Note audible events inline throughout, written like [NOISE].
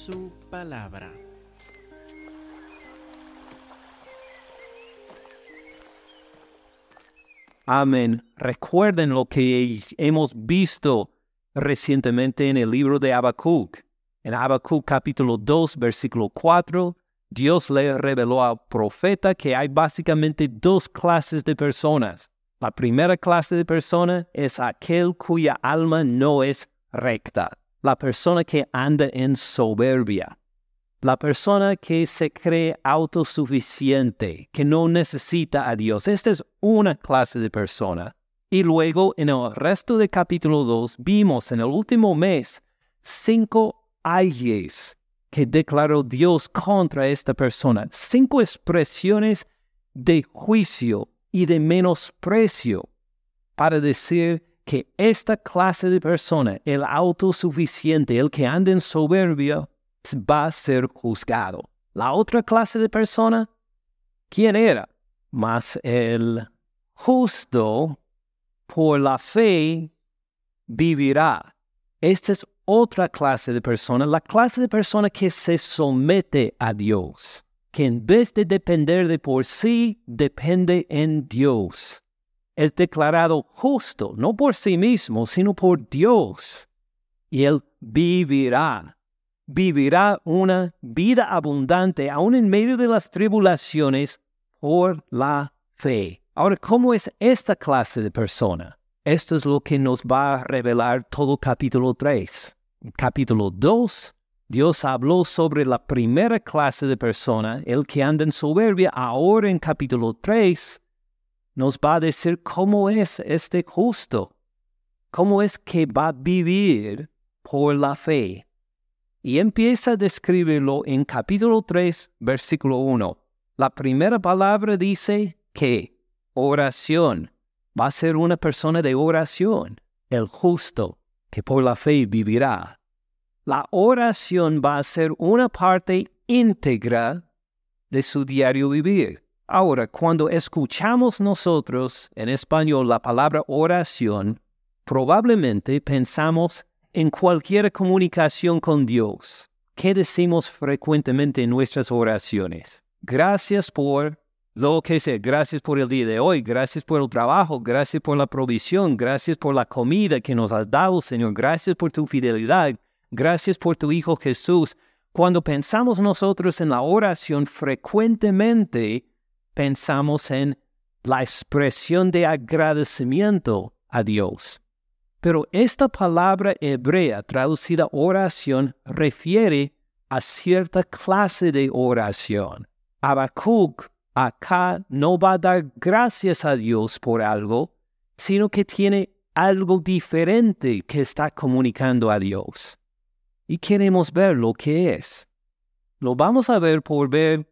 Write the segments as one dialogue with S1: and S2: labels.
S1: su palabra.
S2: Amén. Recuerden lo que hemos visto recientemente en el libro de Habacuc. En Habacuc capítulo 2, versículo 4, Dios le reveló al profeta que hay básicamente dos clases de personas. La primera clase de persona es aquel cuya alma no es recta, la persona que anda en soberbia, la persona que se cree autosuficiente, que no necesita a Dios. Esta es una clase de persona. Y luego en el resto del capítulo 2 vimos en el último mes cinco ayes que declaró Dios contra esta persona. Cinco expresiones de juicio y de menosprecio para decir que esta clase de persona, el autosuficiente, el que anda en soberbia, va a ser juzgado. La otra clase de persona, ¿quién era? Mas el justo por la fe vivirá. Esta es otra clase de persona, la clase de persona que se somete a Dios, que en vez de depender de por sí, depende en Dios. Es declarado justo, no por sí mismo, sino por Dios. Y él vivirá vivirá una vida abundante aún en medio de las tribulaciones por la fe. Ahora, ¿cómo es esta clase de persona? Esto es lo que nos va a revelar todo capítulo 3. En capítulo 2, Dios habló sobre la primera clase de persona, el que anda en soberbia. Ahora en capítulo 3 nos va a decir cómo es este justo, cómo es que va a vivir por la fe y empieza a describirlo en capítulo 3, versículo 1. La primera palabra dice que oración. Va a ser una persona de oración, el justo, que por la fe vivirá. La oración va a ser una parte íntegra de su diario vivir. Ahora, cuando escuchamos nosotros en español la palabra oración, probablemente pensamos en cualquier comunicación con Dios, ¿qué decimos frecuentemente en nuestras oraciones? Gracias por lo que sea, gracias por el día de hoy, gracias por el trabajo, gracias por la provisión, gracias por la comida que nos has dado, Señor, gracias por tu fidelidad, gracias por tu Hijo Jesús. Cuando pensamos nosotros en la oración, frecuentemente pensamos en la expresión de agradecimiento a Dios. Pero esta palabra hebrea traducida oración refiere a cierta clase de oración. Habacuc acá no va a dar gracias a Dios por algo, sino que tiene algo diferente que está comunicando a Dios. Y queremos ver lo que es. Lo vamos a ver por ver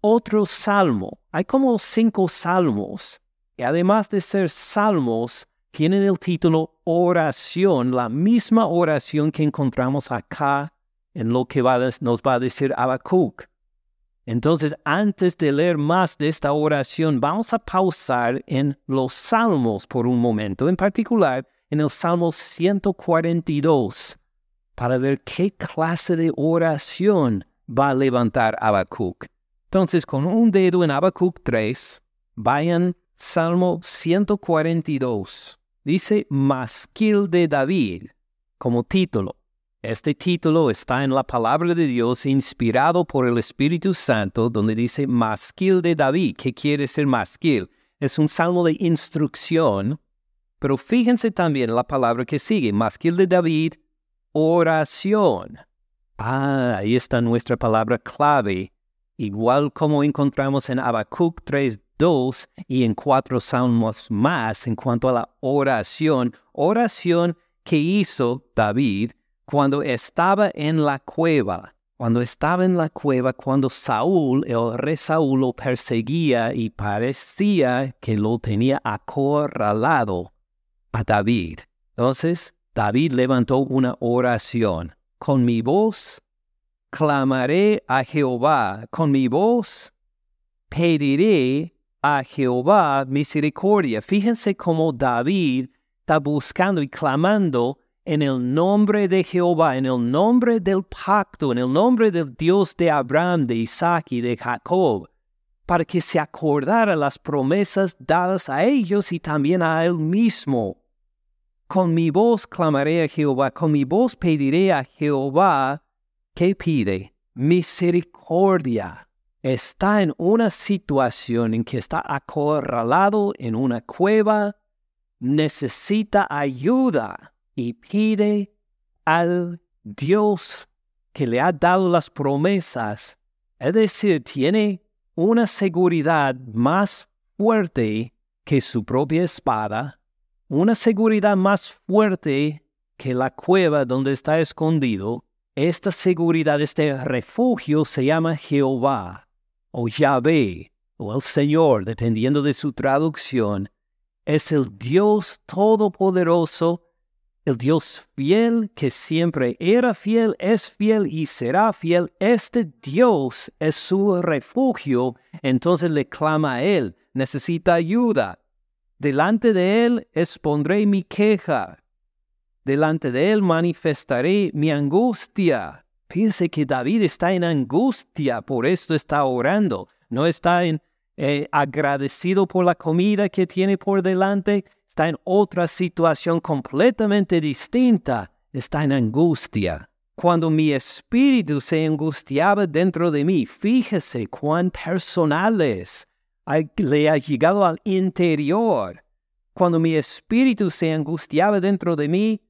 S2: otro salmo. Hay como cinco salmos. Y además de ser salmos, tienen el título oración, la misma oración que encontramos acá en lo que nos va a decir Habacuc. Entonces, antes de leer más de esta oración, vamos a pausar en los salmos por un momento, en particular en el Salmo 142, para ver qué clase de oración va a levantar Habacuc. Entonces, con un dedo en Habacuc 3, vayan Salmo 142 dice Masquil de David como título. Este título está en la palabra de Dios inspirado por el Espíritu Santo, donde dice Masquil de David. ¿Qué quiere decir Masquil? Es un salmo de instrucción, pero fíjense también la palabra que sigue, Masquil de David, oración. Ah, ahí está nuestra palabra clave, igual como encontramos en Habacuc 3, dos y en cuatro salmos más en cuanto a la oración, oración que hizo David cuando estaba en la cueva. Cuando estaba en la cueva, cuando Saúl, el rey Saúl, lo perseguía y parecía que lo tenía acorralado a David. Entonces, David levantó una oración. Con mi voz clamaré a Jehová, con mi voz pediré a Jehová misericordia. Fíjense cómo David está buscando y clamando en el nombre de Jehová, en el nombre del pacto, en el nombre del Dios de Abraham, de Isaac y de Jacob, para que se acordara las promesas dadas a ellos y también a él mismo. Con mi voz clamaré a Jehová, con mi voz pediré a Jehová, ¿qué pide? Misericordia. Está en una situación en que está acorralado en una cueva, necesita ayuda y pide al Dios que le ha dado las promesas. Es decir, tiene una seguridad más fuerte que su propia espada, una seguridad más fuerte que la cueva donde está escondido. Esta seguridad, este refugio se llama Jehová o Yahvé o el Señor, dependiendo de su traducción. Es el Dios todopoderoso el Dios fiel que siempre era fiel, es fiel y será fiel. Este Dios es su refugio. Entonces le clama a Él. Necesita ayuda. Delante de Él expondré mi queja. Delante de Él manifestaré mi angustia. Piense que David está en angustia, por esto está orando. No está en, eh, agradecido por la comida que tiene por delante, está en otra situación completamente distinta, está en angustia. Cuando mi espíritu se angustiaba dentro de mí, fíjese cuán personal es, le ha llegado al interior. Cuando mi espíritu se angustiaba dentro de mí,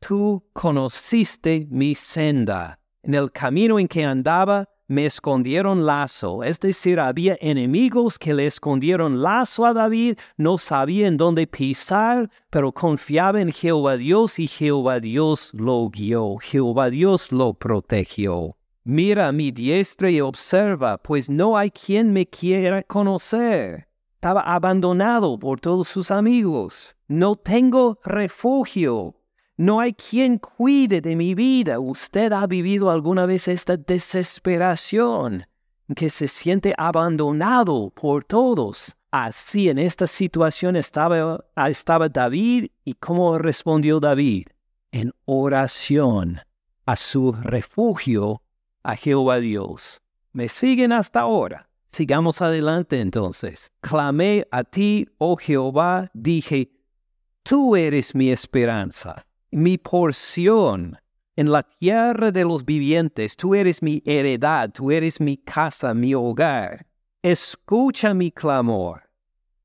S2: tú conociste mi senda. En el camino en que andaba, me escondieron lazo, es decir, había enemigos que le escondieron lazo a David, no sabían dónde pisar, pero confiaba en Jehová Dios y Jehová Dios lo guió, Jehová Dios lo protegió. Mira mi diestra y observa, pues no hay quien me quiera conocer. Estaba abandonado por todos sus amigos. No tengo refugio. No hay quien cuide de mi vida. Usted ha vivido alguna vez esta desesperación, que se siente abandonado por todos. Así en esta situación estaba, estaba David y cómo respondió David en oración a su refugio, a Jehová Dios. ¿Me siguen hasta ahora? Sigamos adelante entonces. Clamé a ti, oh Jehová, dije, tú eres mi esperanza mi porción en la tierra de los vivientes. Tú eres mi heredad, tú eres mi casa, mi hogar. Escucha mi clamor,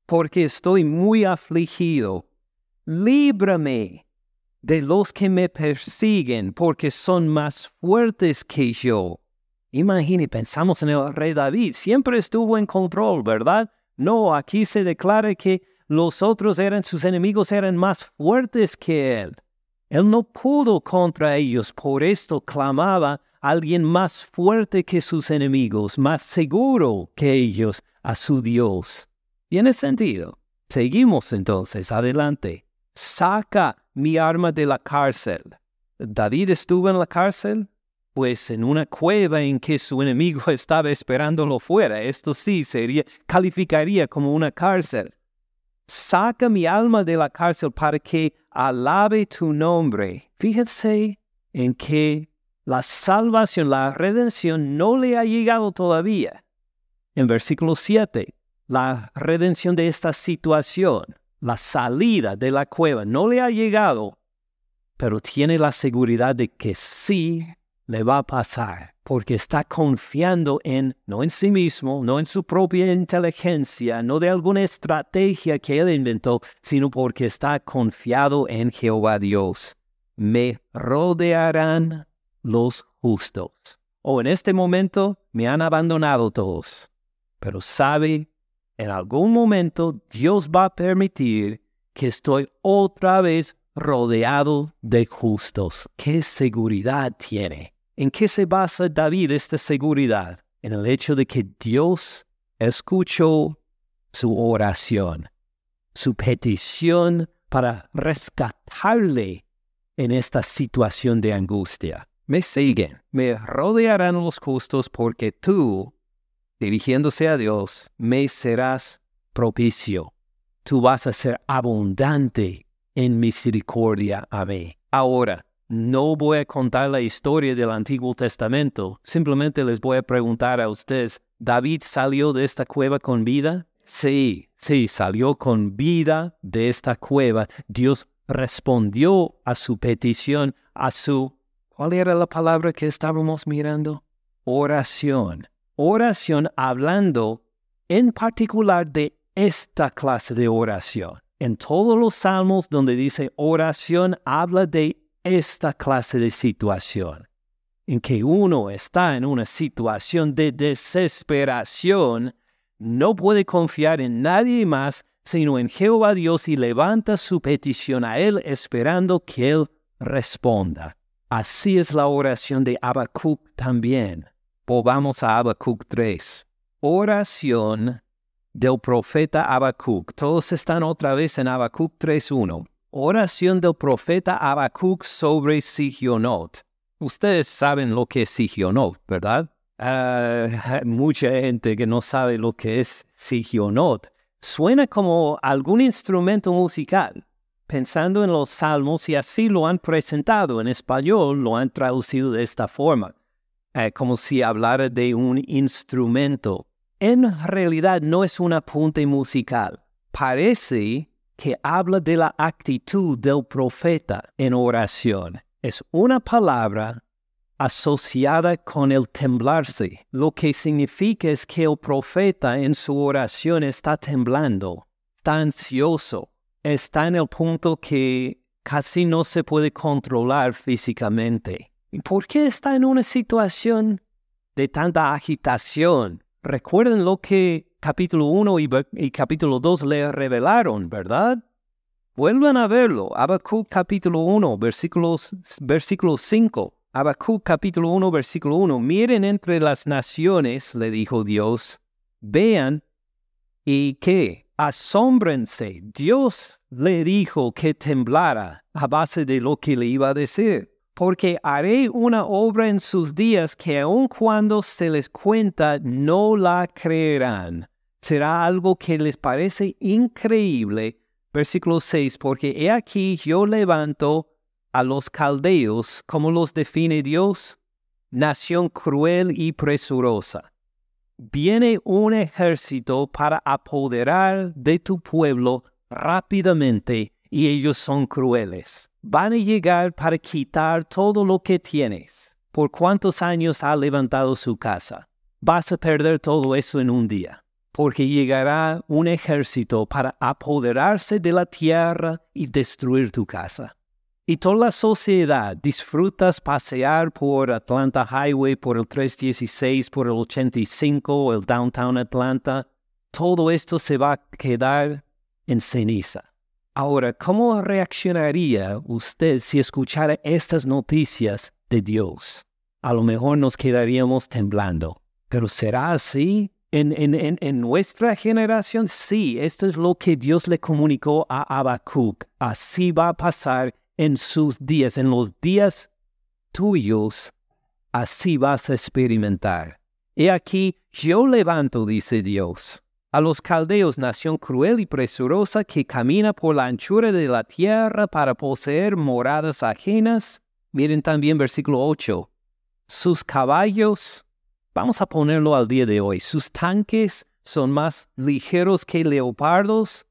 S2: porque estoy muy afligido. Líbrame de los que me persiguen, porque son más fuertes que yo. Imagine, pensamos en el rey David, siempre estuvo en control, ¿verdad? No, aquí se declara que los otros eran, sus enemigos eran más fuertes que él. Él no pudo contra ellos, por esto clamaba a alguien más fuerte que sus enemigos, más seguro que ellos, a su Dios. ¿Tiene sentido? Seguimos entonces adelante. Saca mi arma de la cárcel. David estuvo en la cárcel, pues en una cueva en que su enemigo [LAUGHS] estaba esperándolo fuera. Esto sí sería, calificaría como una cárcel. Saca mi alma de la cárcel para que alabe tu nombre. Fíjense en que la salvación, la redención no le ha llegado todavía. En versículo 7, la redención de esta situación, la salida de la cueva, no le ha llegado, pero tiene la seguridad de que sí le va a pasar, porque está confiando en, no en sí mismo, no en su propia inteligencia, no de alguna estrategia que él inventó, sino porque está confiado en Jehová Dios. Me rodearán los justos. O en este momento me han abandonado todos, pero sabe, en algún momento Dios va a permitir que estoy otra vez rodeado de justos. ¿Qué seguridad tiene? ¿En qué se basa David esta seguridad? En el hecho de que Dios escuchó su oración, su petición para rescatarle en esta situación de angustia. Me siguen, me rodearán los justos porque tú, dirigiéndose a Dios, me serás propicio. Tú vas a ser abundante en misericordia a mí. Ahora, no voy a contar la historia del Antiguo Testamento, simplemente les voy a preguntar a ustedes, ¿David salió de esta cueva con vida? Sí, sí, salió con vida de esta cueva. Dios respondió a su petición, a su... ¿Cuál era la palabra que estábamos mirando? Oración. Oración hablando en particular de esta clase de oración. En todos los salmos donde dice oración, habla de esta clase de situación, en que uno está en una situación de desesperación, no puede confiar en nadie más sino en Jehová Dios y levanta su petición a Él esperando que Él responda. Así es la oración de Habacuc también. Volvamos a Habacuc 3. Oración del profeta Habacuc. Todos están otra vez en Habacuc 3.1. Oración del profeta Habacuc sobre Sigionot. Ustedes saben lo que es Sigionot, ¿verdad? Uh, [LAUGHS] mucha gente que no sabe lo que es Sigionot. Suena como algún instrumento musical. Pensando en los salmos y así lo han presentado en español, lo han traducido de esta forma, uh, como si hablara de un instrumento. En realidad no es un apunte musical. Parece que habla de la actitud del profeta en oración. Es una palabra asociada con el temblarse. Lo que significa es que el profeta en su oración está temblando, está ansioso, está en el punto que casi no se puede controlar físicamente. ¿Y por qué está en una situación de tanta agitación? Recuerden lo que capítulo 1 y, capítulo 2 le revelaron, ¿verdad? Vuelvan a verlo. Habacuc capítulo 1, versículos, versículo 5. Habacuc capítulo 1, versículo 1. Miren entre las naciones, le dijo Dios, vean y que asómbrense. Dios le dijo que temblara a base de lo que le iba a decir porque haré una obra en sus días que aun cuando se les cuenta no la creerán será algo que les parece increíble. Versículo 6, porque he aquí yo levanto a los caldeos, como los define Dios, nación cruel y presurosa. Viene un ejército para apoderar de tu pueblo rápidamente y ellos son crueles. Van a llegar para quitar todo lo que tienes. ¿Por cuántos años ha levantado su casa? Vas a perder todo eso en un día porque llegará un ejército para apoderarse de la tierra y destruir tu casa. Y toda la sociedad disfrutas pasear por Atlanta Highway, por el 316, por el 85, el Downtown Atlanta. Todo esto se va a quedar en ceniza. Ahora, ¿cómo reaccionaría usted si escuchara estas noticias de Dios? A lo mejor nos quedaríamos temblando. ¿Pero será así? En, nuestra generación, sí, esto es lo que Dios le comunicó a Habacuc. Así va a pasar en sus días, en los días tuyos, así vas a experimentar. He aquí, yo levanto, dice Dios, a los caldeos, nación cruel y presurosa que camina por la anchura de la tierra para poseer moradas ajenas. Miren también versículo 8. Sus caballos Vamos a ponerlo al día de hoy. Sus tanques son más ligeros que leopardos,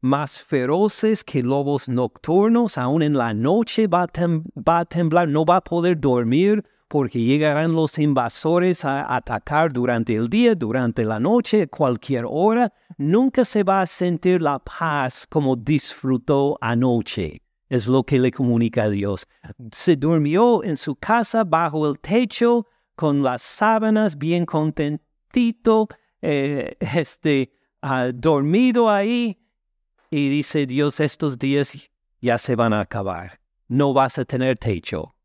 S2: más feroces que lobos nocturnos. Aún en la noche va a, temblar, no va a poder dormir porque llegarán los invasores a atacar durante el día, durante la noche, cualquier hora. Nunca se va a sentir la paz como disfrutó anoche. Es lo que le comunica a Dios. Se durmió en su casa bajo el techo con las sábanas bien contentito, eh, [LAUGHS] este, uh, dormido ahí. Y dice Dios, estos días ya se van a acabar. No vas a tener techo.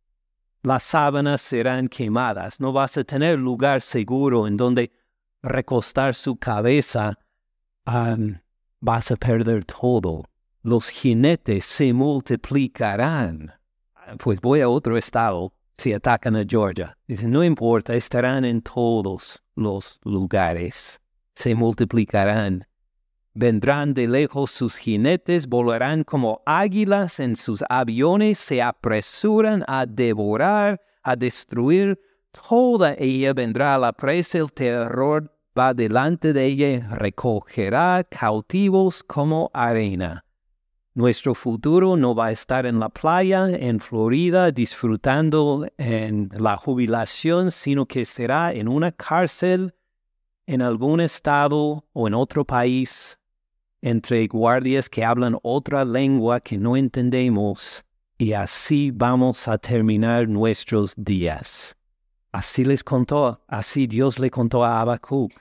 S2: Las sábanas serán quemadas. No vas a tener lugar seguro en donde recostar su cabeza. vas a perder todo. Los jinetes se multiplicarán. Pues voy a otro estado si atacan a Georgia. No importa, estarán en todos los lugares, se multiplicarán. Vendrán de lejos sus jinetes, volarán como águilas en sus aviones, se apresuran a devorar, a destruir. Toda ella vendrá a la presa, el terror va delante de ella, recogerá cautivos como arena. Nuestro futuro no va a estar en la playa, en Florida, disfrutando en la jubilación, sino que será en una cárcel, en algún estado o en otro país, entre guardias que hablan otra lengua que no entendemos, y así vamos a terminar nuestros días. Así les contó, así Dios le contó a Habacuc.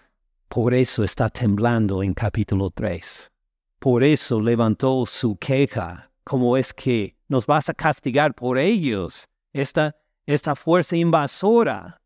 S2: Por eso está temblando en capítulo 3. Por eso levantó su queja. ¿Cómo es que nos vas a castigar por ellos? Esta, esta fuerza invasora.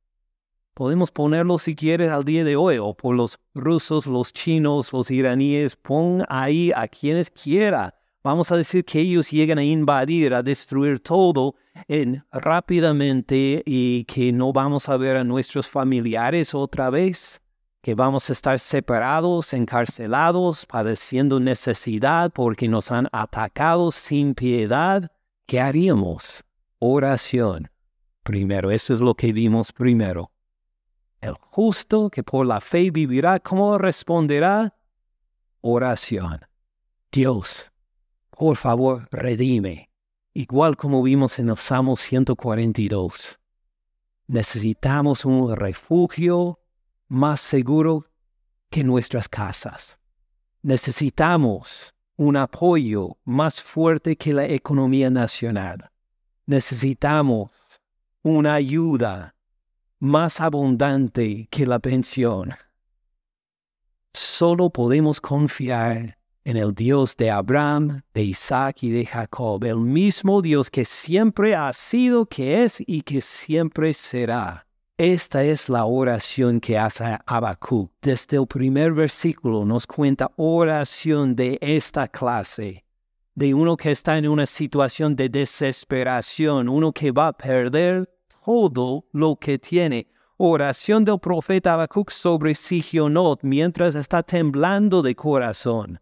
S2: Podemos ponerlo si quieres al día de hoy, o por los rusos, los chinos, los iraníes, pon ahí a quienes quiera. Vamos a decir que ellos llegan a invadir, a destruir todo en, rápidamente y que no vamos a ver a nuestros familiares otra vez, que vamos a estar separados, encarcelados, padeciendo necesidad porque nos han atacado sin piedad. ¿Qué haríamos? Oración. Primero, eso es lo que vimos primero. El justo que por la fe vivirá, ¿cómo responderá? Oración. Dios, por favor, redime. Igual como vimos en el Salmo 142. Necesitamos un refugio más seguro que nuestras casas. Necesitamos un apoyo más fuerte que la economía nacional. Necesitamos una ayuda más abundante que la pensión. Solo podemos confiar en el Dios de Abraham, de Isaac y de Jacob, el mismo Dios que siempre ha sido, que es y que siempre será. Esta es la oración que hace Habacuc. Desde el primer versículo nos cuenta oración de esta clase, de uno que está en una situación de desesperación, uno que va a perder todo lo que tiene. Oración del profeta Habacuc sobre Sigionot mientras está temblando de corazón.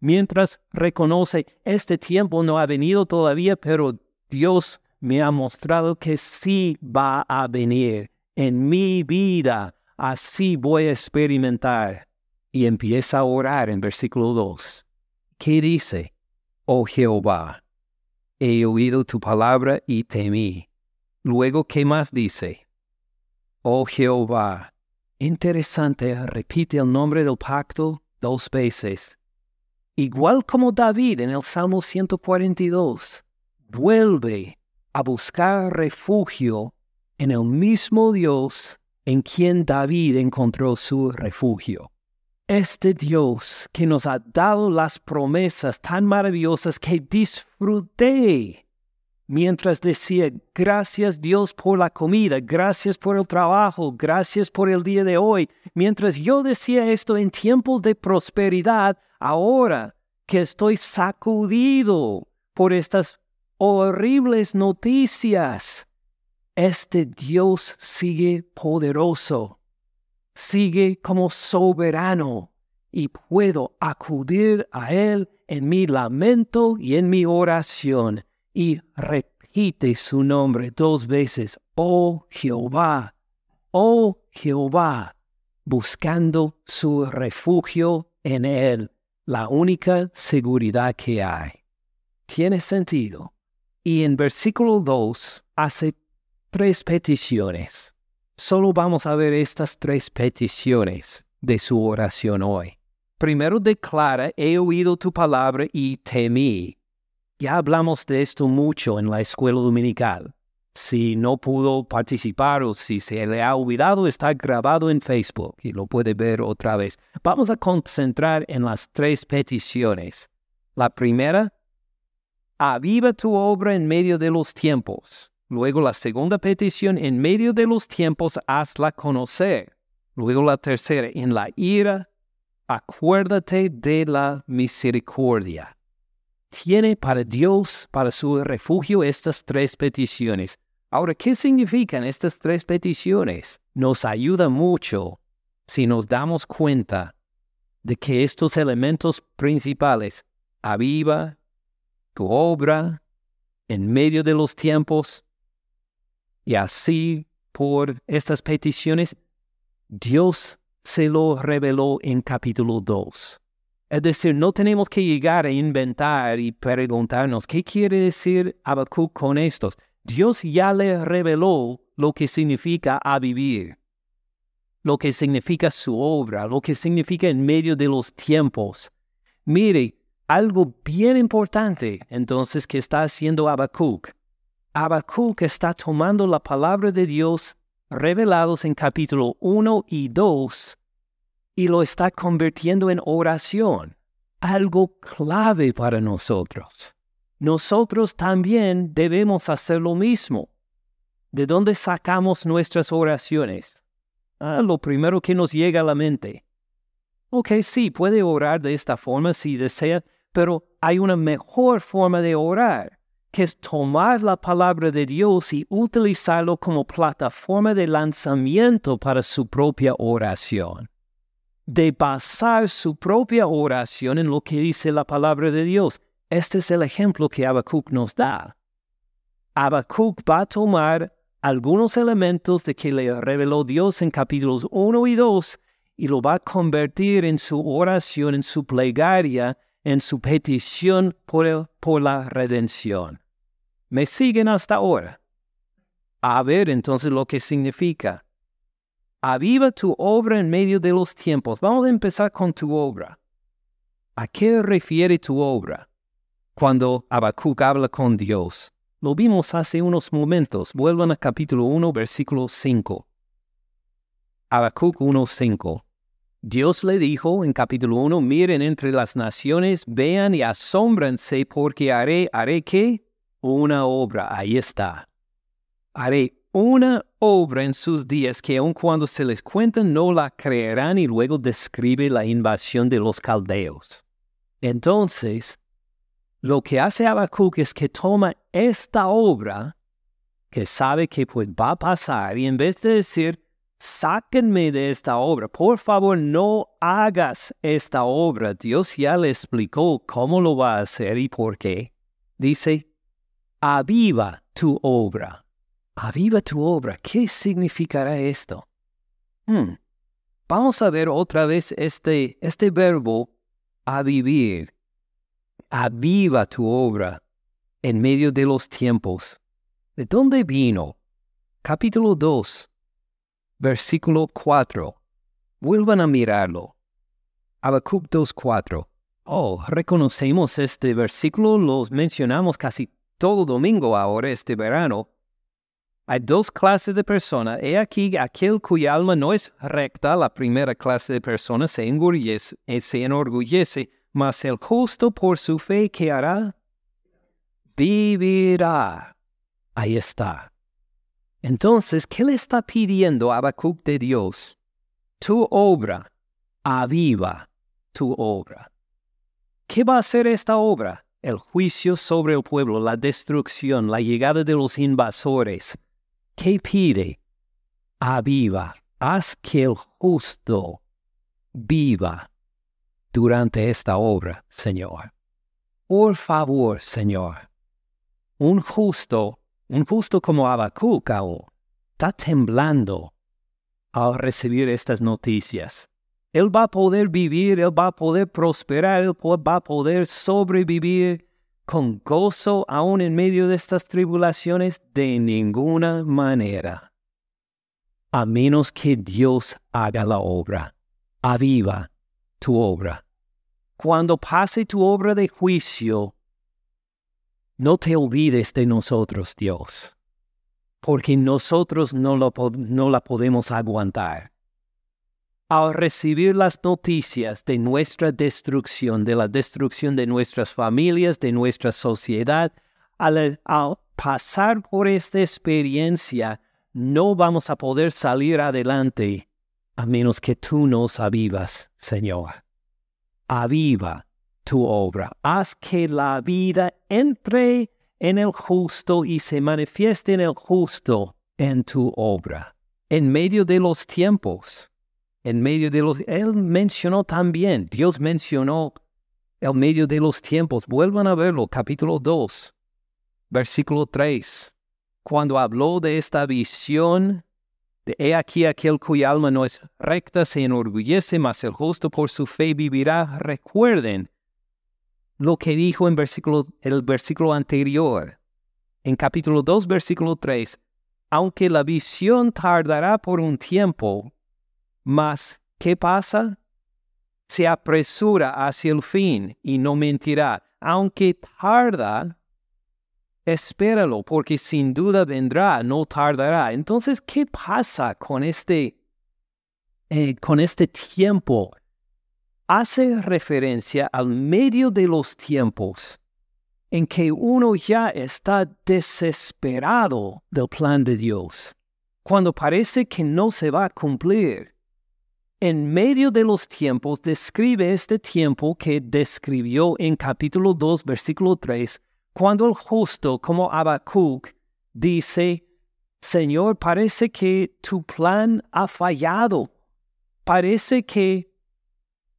S2: Mientras reconoce, este tiempo no ha venido todavía, pero Dios me ha mostrado que sí va a venir en mi vida. Así voy a experimentar. Y empieza a orar en versículo 2. ¿Qué dice? Oh Jehová, he oído tu palabra y temí Luego, ¿qué más dice? Oh Jehová. Interesante, repite el nombre del pacto dos veces. Igual como David en el Salmo 142, vuelve a buscar refugio en el mismo Dios en quien David encontró su refugio. Este Dios que nos ha dado las promesas tan maravillosas que disfruté mientras decía, gracias Dios por la comida, gracias por el trabajo, gracias por el día de hoy, mientras yo decía esto en tiempos de prosperidad, ahora que estoy sacudido por estas horribles noticias, este Dios sigue poderoso, sigue como soberano y puedo acudir a Él en mi lamento y en mi oración y repite su nombre dos veces, oh Jehová, oh Jehová, buscando su refugio en Él, la única seguridad que hay. Tiene sentido. Y en versículo 2 hace tres peticiones. Solo vamos a ver estas tres peticiones de su oración hoy. Primero declara, he oído tu palabra y temí. Ya hablamos de esto mucho en la escuela dominical. Si no pudo participar o si se le ha olvidado, está grabado en Facebook y lo puede ver otra vez. Vamos a concentrar en las tres peticiones. La primera, aviva tu obra en medio de los tiempos. Luego la segunda petición, en medio de los tiempos, hazla conocer. Luego la tercera, en la ira, acuérdate de la misericordia tiene para Dios, para su refugio, estas tres peticiones. Ahora, ¿qué significan estas tres peticiones? Nos ayuda mucho si nos damos cuenta de que estos elementos principales, aviva tu obra en medio de los tiempos, y así por estas peticiones, Dios se lo reveló en capítulo 2. Es decir, no tenemos que llegar a inventar y preguntarnos qué quiere decir Habacuc con estos. Dios ya le reveló lo que significa a vivir, lo que significa su obra, lo que significa en medio de los tiempos. Mire, algo bien importante entonces que está haciendo Habacuc. Habacuc está tomando la palabra de Dios revelados en capítulo 1 y 2 y lo está convirtiendo en oración, algo clave para nosotros. Nosotros también debemos hacer lo mismo. ¿De dónde sacamos nuestras oraciones? Ah, lo primero que nos llega a la mente. Ok, sí, puede orar de esta forma si desea, pero hay una mejor forma de orar, que es tomar la palabra de Dios y utilizarlo como plataforma de lanzamiento para su propia oración. De basar su propia oración en lo que dice la palabra de Dios. Este es el ejemplo que Habacuc nos da. Habacuc va a tomar algunos elementos de que le reveló Dios en capítulos 1 y 2 y lo va a convertir en su oración, en su plegaria, en su petición por, por la redención. ¿Me siguen hasta ahora? A ver entonces lo que significa. Aviva tu obra en medio de los tiempos. Vamos a empezar con tu obra. ¿A qué refiere tu obra? Cuando Habacuc habla con Dios. Lo vimos hace unos momentos. Vuelvan a capítulo 1, versículo 5. Habacuc 1.5. Dios le dijo en capítulo 1, miren entre las naciones, vean y asómbrense porque haré, haré qué? Una obra, ahí está. Haré una obra en sus días que aun cuando se les cuenta no la creerán y luego describe la invasión de los caldeos. Entonces, lo que hace Habacuc es que toma esta obra que sabe que pues va a pasar y en vez de decir, sáquenme de esta obra, por favor no hagas esta obra, Dios ya le explicó cómo lo va a hacer y por qué. Dice, aviva tu obra. Aviva tu obra. ¿Qué significará esto? Hmm. Vamos a ver otra vez este, este verbo avivir aviva tu obra en medio de los tiempos. ¿De dónde vino? Capítulo 2, versículo 4. Vuelvan a mirarlo. Habacuc 2.4. Oh, reconocemos este versículo, lo mencionamos casi todo domingo ahora, este verano. Hay dos clases de personas. He aquí aquel cuya alma no es recta, la primera clase de personas se enorgullece, se enorgullece mas el justo por su fe que hará, vivirá. Ahí está. Entonces, ¿qué le está pidiendo Habacuc de Dios? Tu obra, aviva tu obra. ¿Qué va a hacer esta obra? El juicio sobre el pueblo, la destrucción, la llegada de los invasores. ¿Qué pide? Aviva, haz que el justo viva durante esta obra, Señor. Por favor, Señor. Un justo, un justo como Habacuc está temblando al recibir estas noticias. Él va a poder vivir, él va a poder prosperar, él va a poder sobrevivir con gozo aún en medio de estas tribulaciones de ninguna manera. A menos que Dios haga la obra. Aviva tu obra. Cuando pase tu obra de juicio, no te olvides de nosotros, Dios, porque nosotros no, no la podemos aguantar. Al recibir las noticias de nuestra destrucción, de la destrucción de nuestras familias, de nuestra sociedad, al, pasar por esta experiencia, no vamos a poder salir adelante a menos que tú nos avivas, Señor. Aviva tu obra. Haz que la vida entre en el justo y se manifieste en el justo en tu obra, en medio de los tiempos. En medio de los... Él mencionó también, Dios mencionó el medio de los tiempos. Vuelvan a verlo, capítulo 2, versículo 3. Cuando habló de esta visión, de he aquí aquel cuya alma no es recta se enorgullece, mas el justo por su fe vivirá. Recuerden lo que dijo en versículo, el versículo anterior, en capítulo 2, versículo 3. Aunque la visión tardará por un tiempo, mas ¿qué pasa? Se apresura hacia el fin y no mentirá. Aunque tarda, espéralo, porque sin duda vendrá, no tardará. Entonces, ¿qué pasa con este, eh, con este tiempo? Hace referencia al medio de los tiempos en que uno ya está desesperado del plan de Dios, cuando parece que no se va a cumplir. En medio de los tiempos describe este tiempo que describió en capítulo 2, versículo 3, cuando el justo como Habacuc dice, Señor, parece que tu plan ha fallado. Parece que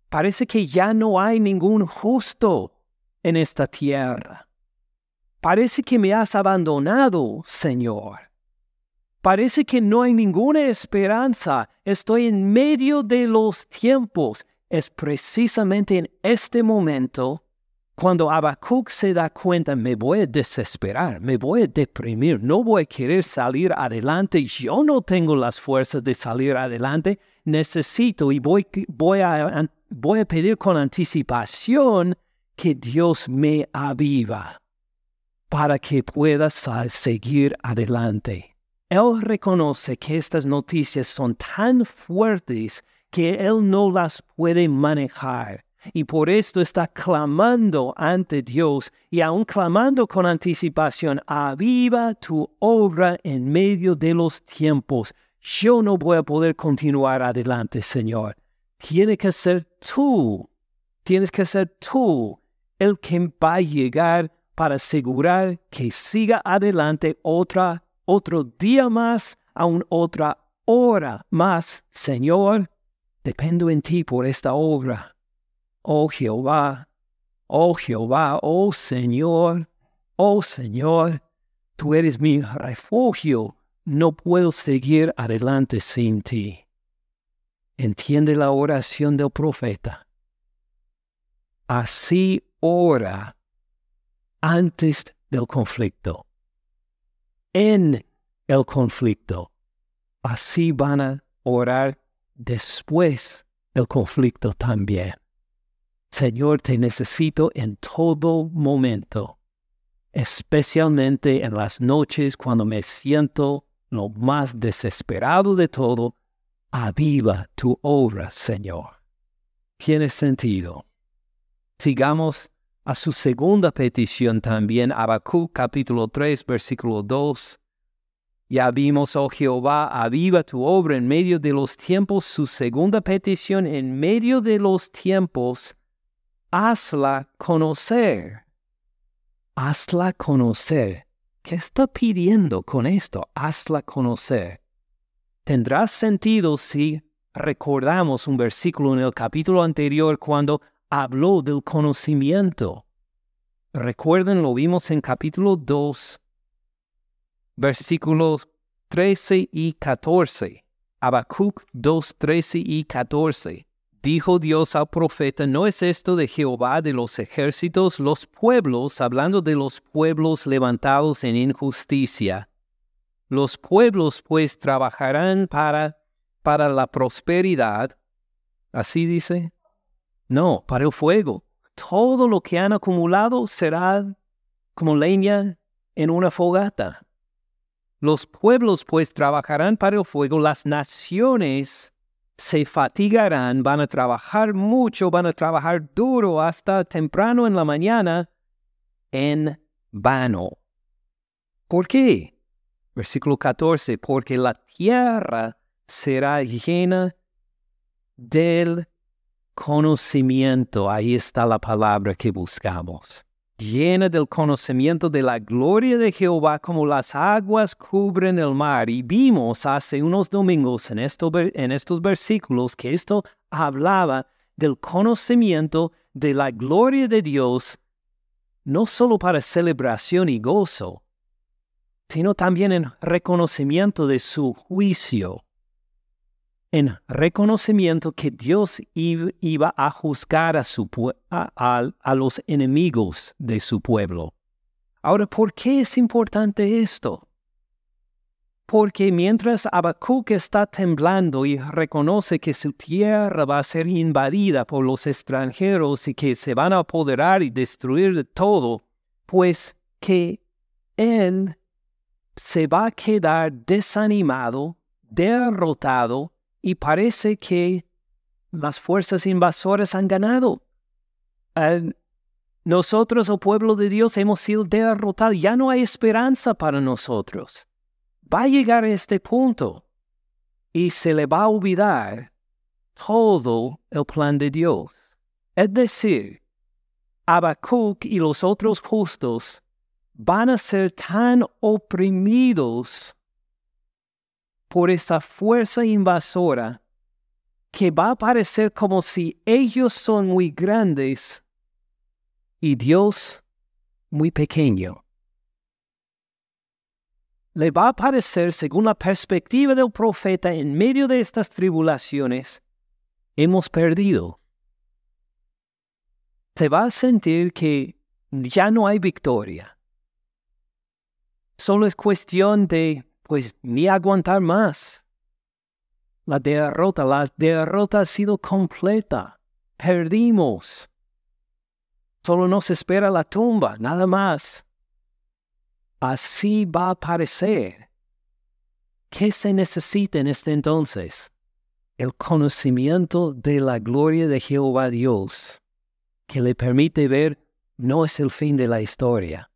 S2: parece que ya no hay ningún justo en esta tierra. Parece que me has abandonado, Señor. Parece que no hay ninguna esperanza. Estoy en medio de los tiempos. Es precisamente en este momento cuando Habacuc se da cuenta, me voy a desesperar, me voy a deprimir, no voy a querer salir adelante, yo no tengo las fuerzas de salir adelante, necesito y voy, voy, a, voy a pedir con anticipación que Dios me aviva para que pueda seguir adelante. Él reconoce que estas noticias son tan fuertes que él no las puede manejar y por esto está clamando ante Dios y aún clamando con anticipación, aviva tu obra en medio de los tiempos. Yo no voy a poder continuar adelante, Señor. Tiene que ser tú, tienes que ser tú el que va a llegar para asegurar que siga adelante otra, otro día más, aún otra hora más. Señor, dependo en ti por esta obra. Oh Jehová, oh Jehová, oh Señor, oh Señor, tú eres mi refugio, no puedo seguir adelante sin ti. Entiende la oración del profeta. Así ora antes del conflicto. En el conflicto. Así van a orar después del conflicto también. Señor, te necesito en todo momento, especialmente en las noches cuando me siento lo más desesperado de todo. Aviva tu obra, Señor. Tiene sentido. Sigamos a su segunda petición también, Habacuc capítulo 3, versículo 2. Ya vimos, oh Jehová, aviva tu obra en medio de los tiempos. Su segunda petición, en medio de los tiempos, hazla conocer. Hazla conocer. ¿Qué está pidiendo con esto? Hazla conocer. Tendrá sentido si recordamos un versículo en el capítulo anterior cuando habló del conocimiento. Recuerden, lo vimos en capítulo 2, versículos 13 y 14. Habacuc 2, 13 y 14. Dijo Dios al profeta, ¿no es esto de Jehová de los ejércitos? Los pueblos, hablando de los pueblos levantados en injusticia, los pueblos pues trabajarán para, para la prosperidad. Así dice. No, para el fuego. Todo lo que han acumulado será como leña en una fogata. Los pueblos pues trabajarán para el fuego, las naciones se fatigarán, van a trabajar mucho, van a trabajar duro hasta temprano en la mañana en vano. ¿Por qué? Versículo 14, porque la tierra será llena del conocimiento. Ahí está la palabra que buscamos. llena del conocimiento de la gloria de Jehová como las aguas cubren el mar. Y vimos hace unos domingos en, en estos versículos que esto hablaba del conocimiento de la gloria de Dios, no solo para celebración y gozo, sino también en reconocimiento de su juicio en reconocimiento que Dios iba a juzgar a, su, a, los enemigos de su pueblo. Ahora, ¿por qué es importante esto? Porque mientras Habacuc está temblando y reconoce que su tierra va a ser invadida por los extranjeros y que se van a apoderar y destruir de todo, pues que él se va a quedar desanimado, derrotado y parece que las fuerzas invasoras han ganado. nosotros, el pueblo de Dios, hemos sido derrotados. Ya no hay esperanza para nosotros. Va a llegar a este punto y se le va a olvidar todo el plan de Dios. Es decir, Habacuc y los otros justos van a ser tan oprimidos por esta fuerza invasora que va a parecer como si ellos son muy grandes y Dios muy pequeño. Le va a parecer, según la perspectiva del profeta, en medio de estas tribulaciones, hemos perdido. Te va a sentir que ya no hay victoria. Solo es cuestión de pues ni aguantar más. La derrota, la derrota ha sido completa. Perdimos. Solo nos espera la tumba, nada más. Así va a parecer. ¿Qué se necesita en este entonces? El conocimiento de la gloria de Jehová Dios, que le permite ver no es el fin de la historia.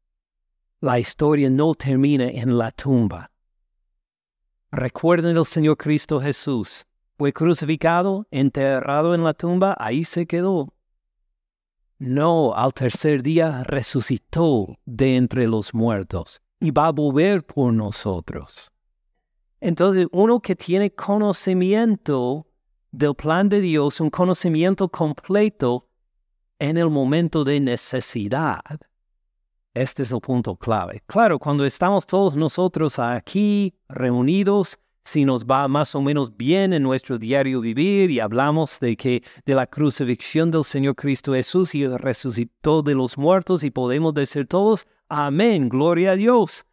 S2: La historia no termina en la tumba. Recuerden el Señor Cristo Jesús. Fue crucificado, enterrado en la tumba, ahí se quedó. No, al tercer día resucitó de entre los muertos y va a volver por nosotros. Entonces, uno que tiene conocimiento del plan de Dios, un conocimiento completo en el momento de necesidad, este es el punto clave. Claro, cuando estamos todos nosotros aquí reunidos, si nos va más o menos bien en nuestro diario vivir y hablamos de que de la crucifixión del Señor Cristo Jesús y resucitó de los muertos y podemos decir todos, amén, gloria a Dios.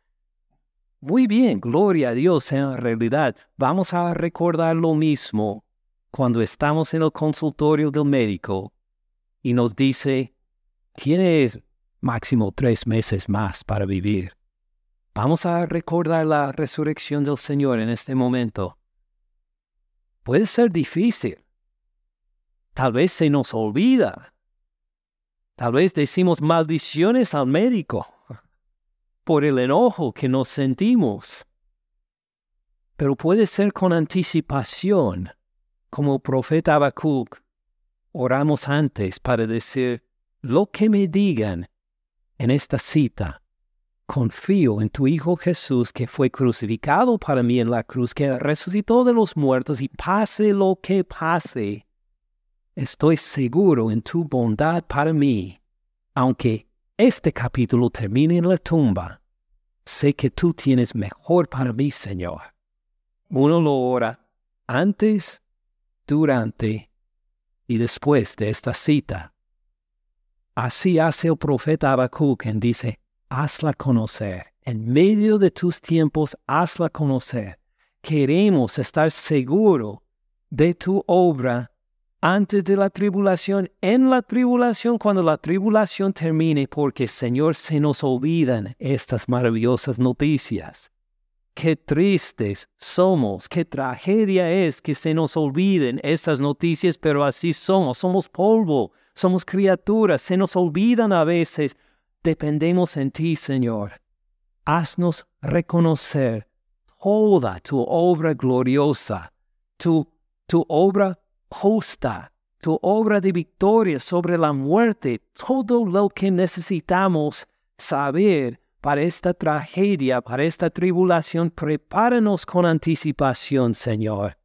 S2: Muy bien, gloria a Dios en realidad. Vamos a recordar lo mismo cuando estamos en el consultorio del médico y nos dice, es máximo tres meses más para vivir. Vamos a recordar la resurrección del Señor en este momento. Puede ser difícil. Tal vez se nos olvida. Tal vez decimos maldiciones al médico por el enojo que nos sentimos. Pero puede ser con anticipación, como profeta Habacuc. Oramos antes para decir, lo que me digan, en esta cita. Confío en tu Hijo Jesús que fue crucificado para mí en la cruz, que resucitó de los muertos y pase lo que pase. Estoy seguro en tu bondad para mí. Aunque este capítulo termine en la tumba, sé que tú tienes mejor para mí, Señor. Uno lo ora antes, durante y después de esta cita. Así hace el profeta Habacuc, quien dice, hazla conocer. En medio de tus tiempos, hazla conocer. Queremos estar seguros de tu obra antes de la tribulación, en la tribulación, cuando la tribulación termine, porque Señor se nos olvidan estas maravillosas noticias. Qué tristes somos, qué tragedia es que se nos olviden estas noticias, pero así somos, somos polvo, somos criaturas, se nos olvidan a veces. Dependemos en ti, Señor. Haznos reconocer toda tu obra gloriosa, tu, obra justa, tu obra de victoria sobre la muerte, todo lo que necesitamos saber para esta tragedia, para esta tribulación, prepáranos con anticipación, Señor.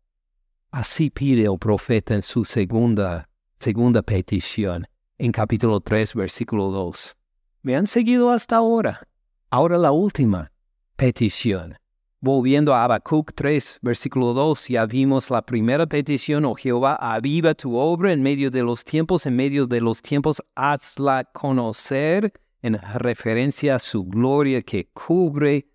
S2: Así pide el profeta en su segunda, segunda petición, en capítulo 3, versículo 2. Me han seguido hasta ahora. Ahora la última petición. Volviendo a Habacuc 3, versículo 2, ya vimos la primera petición, oh Jehová, aviva tu obra en medio de los tiempos, en medio de los tiempos, hazla conocer en referencia a su gloria que cubre,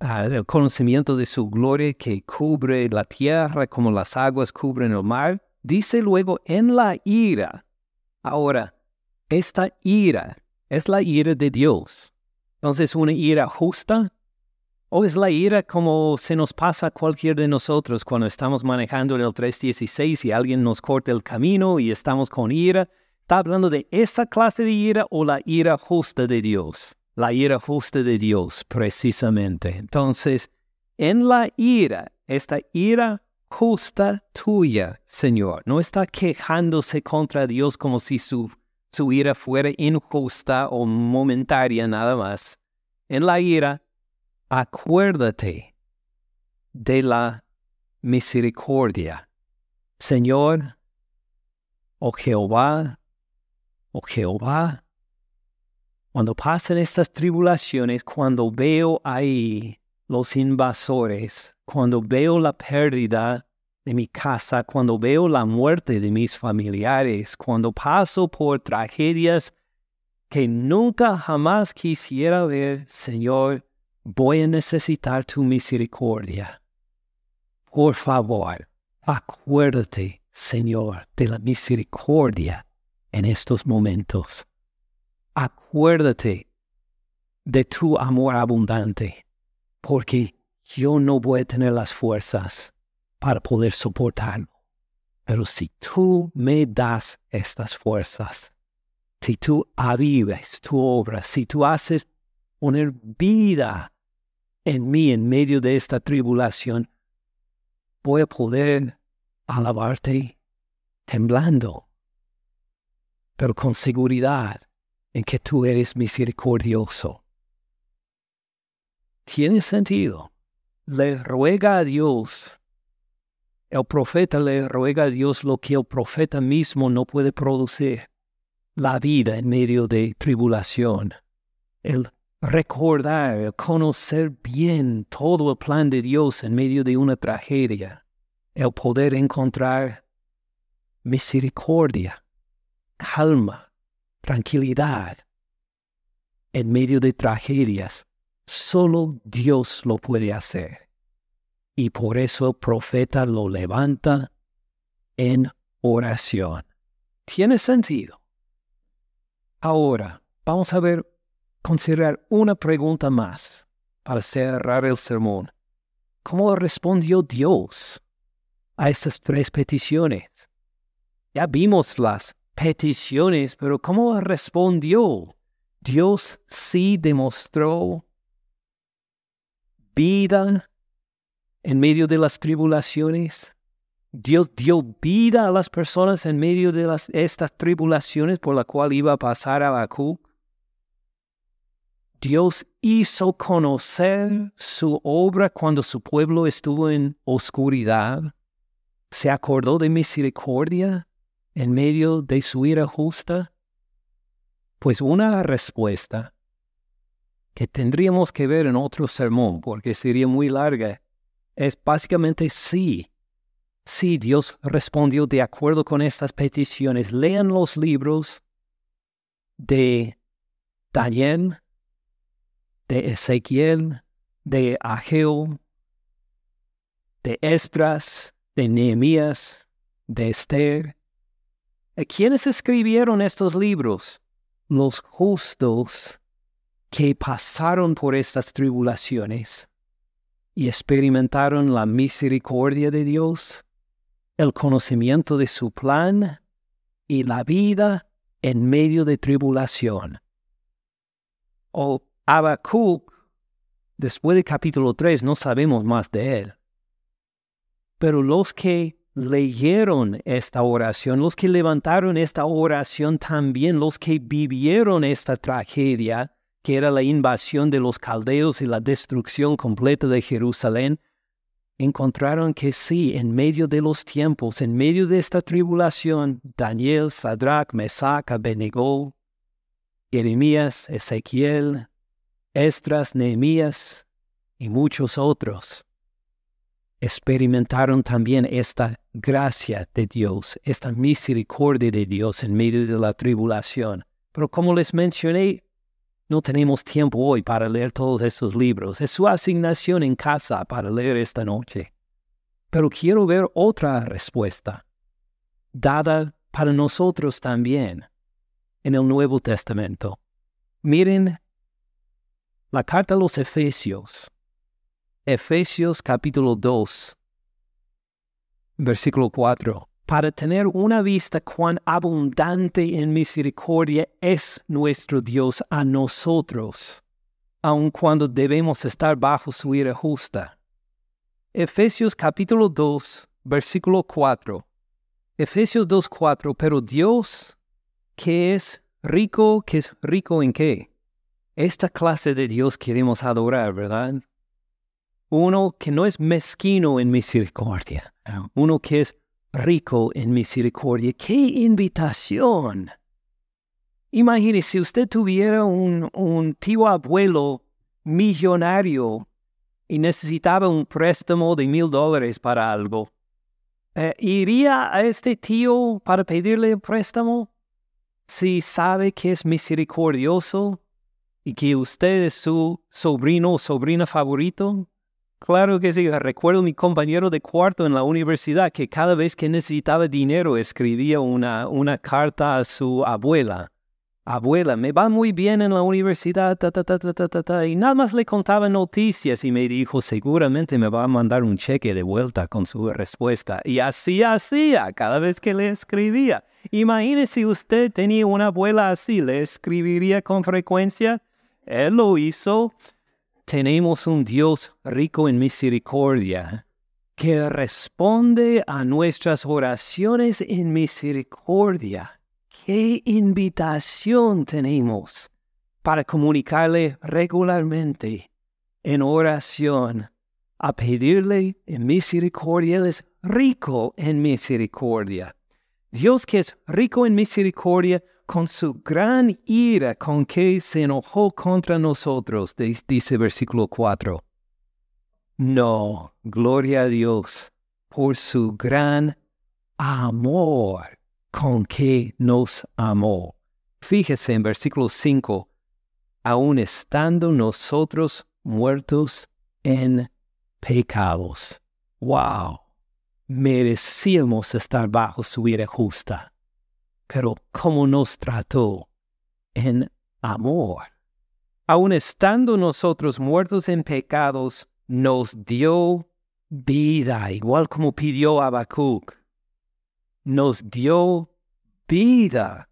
S2: el conocimiento de su gloria que cubre la tierra como las aguas cubren el mar. Dice luego en la ira. Ahora, esta ira es la ira de Dios. Entonces, una ira justa, ¿O es la ira como se nos pasa a cualquier de nosotros cuando estamos manejando el 316 y alguien nos corta el camino y estamos con ira? ¿Está hablando de esa clase de ira o la ira justa de Dios? La ira justa de Dios, precisamente. Entonces, en la ira, esta ira justa tuya, Señor, no está quejándose contra Dios como si su, su ira fuera injusta o momentaria nada más. En la ira, acuérdate de la misericordia. Señor, oh Jehová, oh Jehová, cuando pasan estas tribulaciones, cuando veo ahí los invasores, cuando veo la pérdida de mi casa, cuando veo la muerte de mis familiares, cuando paso por tragedias que nunca jamás quisiera ver, Señor, voy a necesitar tu misericordia. Por favor, acuérdate, Señor, de la misericordia en estos momentos. Acuérdate de tu amor abundante, porque yo no voy a tener las fuerzas para poder soportarlo. Pero si tú me das estas fuerzas, si tú avives tu obra, si tú haces poner vida en mí en medio de esta tribulación, voy a poder alabarte temblando, pero con seguridad en que tú eres misericordioso. Tiene sentido. Le ruega a Dios. El profeta le ruega a Dios lo que el profeta mismo no puede producir. La vida en medio de tribulación. El recordar, conocer bien todo el plan de Dios en medio de una tragedia, el poder encontrar misericordia, calma, tranquilidad en medio de tragedias, solo Dios lo puede hacer. Y por eso el profeta lo levanta en oración. Tiene sentido. Ahora, vamos a ver considerar una pregunta más para cerrar el sermón. ¿Cómo respondió Dios a estas tres peticiones? Ya vimos las peticiones, pero ¿cómo respondió? Dios sí demostró vida en medio de las tribulaciones. Dios dio vida a las personas en medio de estas tribulaciones por la cual iba a pasar a Habacuc. Dios hizo conocer su obra cuando su pueblo estuvo en oscuridad. Se acordó de misericordia en medio de su ira justa. Pues una respuesta que tendríamos que ver en otro sermón, porque sería muy larga, es básicamente sí. Sí, Dios respondió de acuerdo con estas peticiones. Lean los libros de Daniel, de Ezequiel, de Ageo, de Estras, de Nehemías, de Esther. ¿Quiénes escribieron estos libros? Los justos que pasaron por estas tribulaciones y experimentaron la misericordia de Dios, el conocimiento de su plan y la vida en medio de tribulación. O Habacuc, después del capítulo 3, no sabemos más de él. Pero los que leyeron esta oración, los que levantaron esta oración también, los que vivieron esta tragedia, que era la invasión de los caldeos y la destrucción completa de Jerusalén, encontraron que sí, en medio de los tiempos, en medio de esta tribulación, Daniel, Sadrach, Mesach, Abednego, Jeremías, Ezequiel, Estras, Nehemías y muchos otros experimentaron también esta gracia de Dios, esta misericordia de Dios en medio de la tribulación. Pero como les mencioné, no tenemos tiempo hoy para leer todos esos libros. Es su asignación en casa para leer esta noche. Pero quiero ver otra respuesta, dada para nosotros también en el Nuevo Testamento. Miren la carta a los Efesios. Efesios capítulo 2, versículo 4 para tener una vista cuán abundante en misericordia es nuestro Dios a nosotros, aun cuando debemos estar bajo su ira justa. Efesios capítulo 2, versículo 4. Efesios 2, 4. Pero Dios, que es rico, que es rico en qué? Esta clase de Dios queremos adorar, ¿verdad? Uno que no es mezquino en misericordia, uno que es rico en misericordia. ¡Qué invitación! Imagínese si usted tuviera un, tío abuelo millonario y necesitaba un préstamo de mil dólares para algo. Eh, ¿Iría a este tío para pedirle el préstamo? Si sabe que es misericordioso y que usted es su sobrino o sobrina favorito, Claro que sí, recuerdo mi compañero de cuarto en la universidad que cada vez que necesitaba dinero escribía una, una carta a su abuela. Abuela, me va muy bien en la universidad, ta, ta, ta, y nada más le contaba noticias y me dijo, seguramente me va a mandar un cheque de vuelta con su respuesta. Y así hacía cada vez que le escribía. Imagínese si usted tenía una abuela así, ¿le escribiría con frecuencia? Él lo hizo tenemos un Dios rico en misericordia que responde a nuestras oraciones en misericordia. ¡Qué invitación tenemos para comunicarle regularmente en oración a pedirle en misericordia? Él es rico en misericordia. Dios que es rico en misericordia con su gran ira con que se enojó contra nosotros, dice versículo 4. No, gloria a Dios por su gran amor con que nos amó. Fíjese en versículo 5, aun estando nosotros muertos en pecados. Wow, merecíamos estar bajo su ira justa pero cómo nos trató en amor. Aun estando nosotros muertos en pecados, nos dio vida, igual como pidió Habacuc. Nos dio vida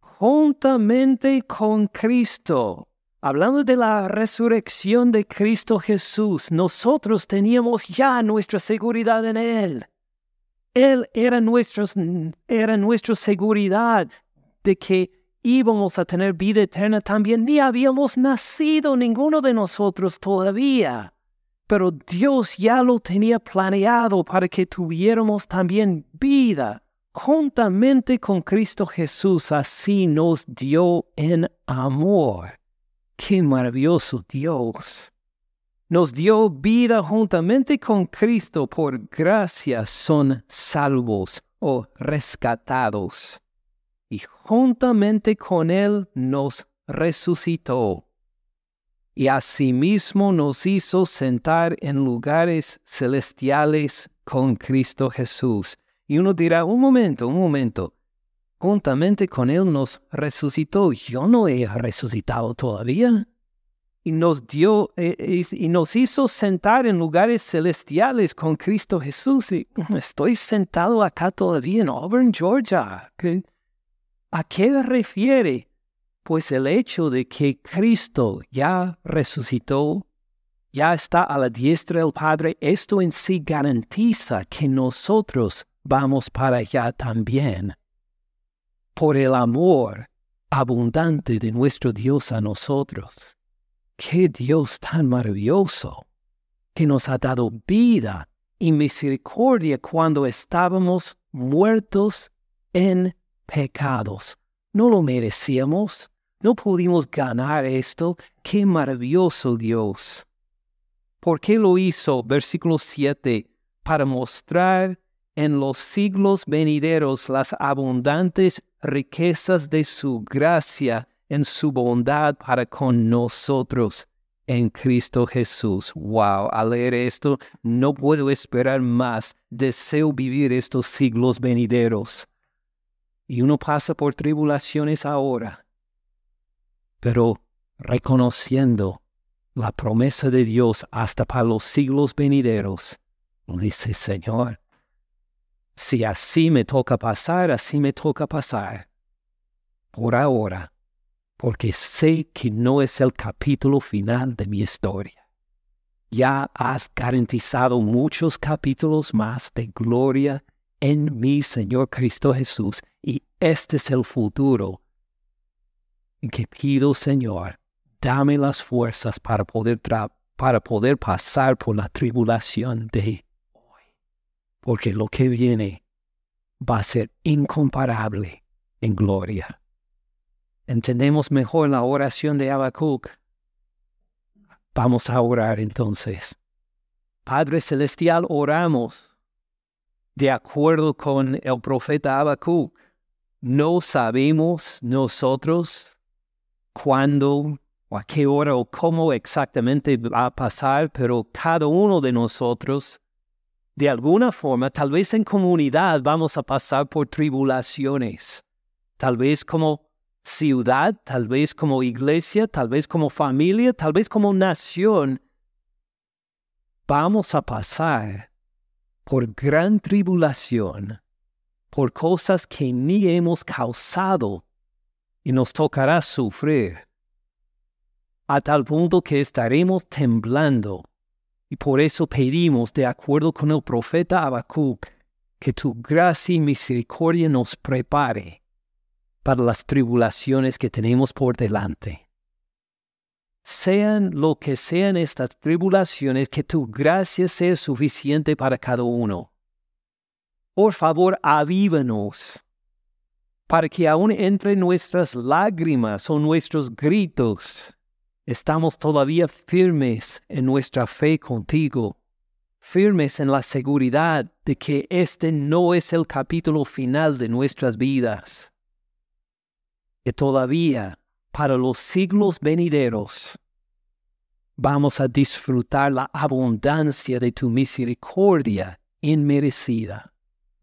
S2: juntamente con Cristo. Hablando de la resurrección de Cristo Jesús, nosotros teníamos ya nuestra seguridad en Él. Él era, era nuestra seguridad de que íbamos a tener vida eterna también. Ni habíamos nacido ninguno de nosotros todavía. Pero Dios ya lo tenía planeado para que tuviéramos también vida juntamente con Cristo Jesús. Así nos dio en amor. Qué maravilloso Dios nos dio vida juntamente con Cristo, por gracia son salvos o rescatados. Y juntamente con Él nos resucitó. Y asimismo nos hizo sentar en lugares celestiales con Cristo Jesús. Y uno dirá, un momento, un momento, juntamente con Él nos resucitó. Yo no he resucitado todavía y nos dio eh, y nos hizo sentar en lugares celestiales con Cristo Jesús. Y estoy sentado acá todavía en Auburn, Georgia. ¿A qué refiere? Pues el hecho de que Cristo ya resucitó ya está a la diestra del Padre, esto en sí garantiza que nosotros vamos para allá también. Por el amor abundante de nuestro Dios a nosotros. Qué Dios tan maravilloso, que nos ha dado vida y misericordia cuando estábamos muertos en pecados. No lo merecíamos, no pudimos ganar esto. Qué maravilloso Dios. ¿Por qué lo hizo? Versículo 7. Para mostrar en los siglos venideros las abundantes riquezas de su gracia en su bondad para con nosotros en Cristo Jesús. Wow, al leer esto, no puedo esperar más. Deseo vivir estos siglos venideros. Y uno pasa por tribulaciones ahora, pero reconociendo la promesa de Dios hasta para los siglos venideros, dice Señor, si así me toca pasar, así me toca pasar. Por ahora, porque sé que no es el capítulo final de mi historia. Ya has garantizado muchos capítulos más de gloria en mi Señor Cristo Jesús, y este es el futuro que pido, Señor, dame las fuerzas para poder, para poder pasar por la tribulación de hoy, porque lo que viene va a ser incomparable en gloria entendemos mejor la oración de Habacuc. Vamos a orar entonces. Padre Celestial, oramos de acuerdo con el profeta Habacuc. No sabemos nosotros cuándo o a qué hora o cómo exactamente va a pasar, pero cada uno de nosotros, de alguna forma, tal vez en comunidad, vamos a pasar por tribulaciones. Tal vez como ciudad, tal vez como iglesia, tal vez como familia, tal vez como nación, vamos a pasar por gran tribulación, por cosas que ni hemos causado y nos tocará sufrir, a tal punto que estaremos temblando. Y por eso pedimos, de acuerdo con el profeta Habacuc, que tu gracia y misericordia nos prepare para las tribulaciones que tenemos por delante. Sean lo que sean estas tribulaciones, que tu gracia sea suficiente para cada uno. Por favor, avívanos, para que aún entre nuestras lágrimas o nuestros gritos, estamos todavía firmes en nuestra fe contigo, firmes en la seguridad de que este no es el capítulo final de nuestras vidas que todavía para los siglos venideros vamos a disfrutar la abundancia de tu misericordia inmerecida.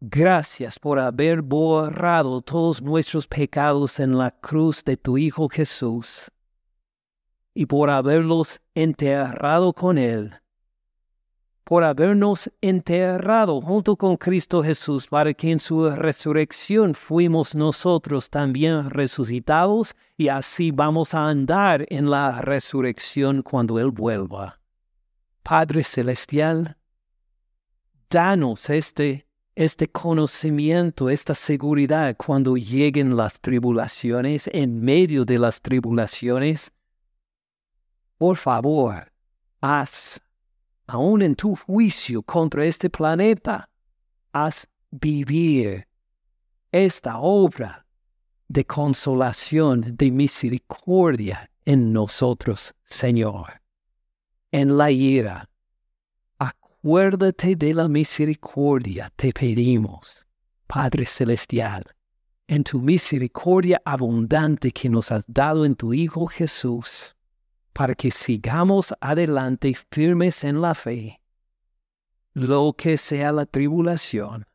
S2: Gracias por haber borrado todos nuestros pecados en la cruz de tu Hijo Jesús y por haberlos enterrado con Él por habernos enterrado junto con Cristo Jesús, para que en su resurrección fuimos nosotros también resucitados y así vamos a andar en la resurrección cuando Él vuelva. Padre Celestial, danos este, este conocimiento, esta seguridad cuando lleguen las tribulaciones, en medio de las tribulaciones. Por favor, haz aún en tu juicio contra este planeta, haz vivir esta obra de consolación, de misericordia en nosotros, Señor. En la ira, acuérdate de la misericordia, te pedimos, Padre Celestial, en tu misericordia abundante que nos has dado en tu Hijo Jesús para que sigamos adelante firmes en la fe, lo que sea la tribulación,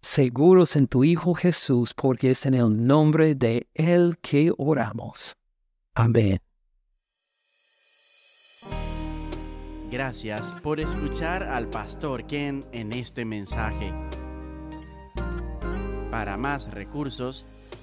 S2: seguros en tu Hijo Jesús, porque es en el nombre de Él que oramos. Amén.
S1: Gracias por escuchar al pastor Ken en este mensaje. Para más recursos,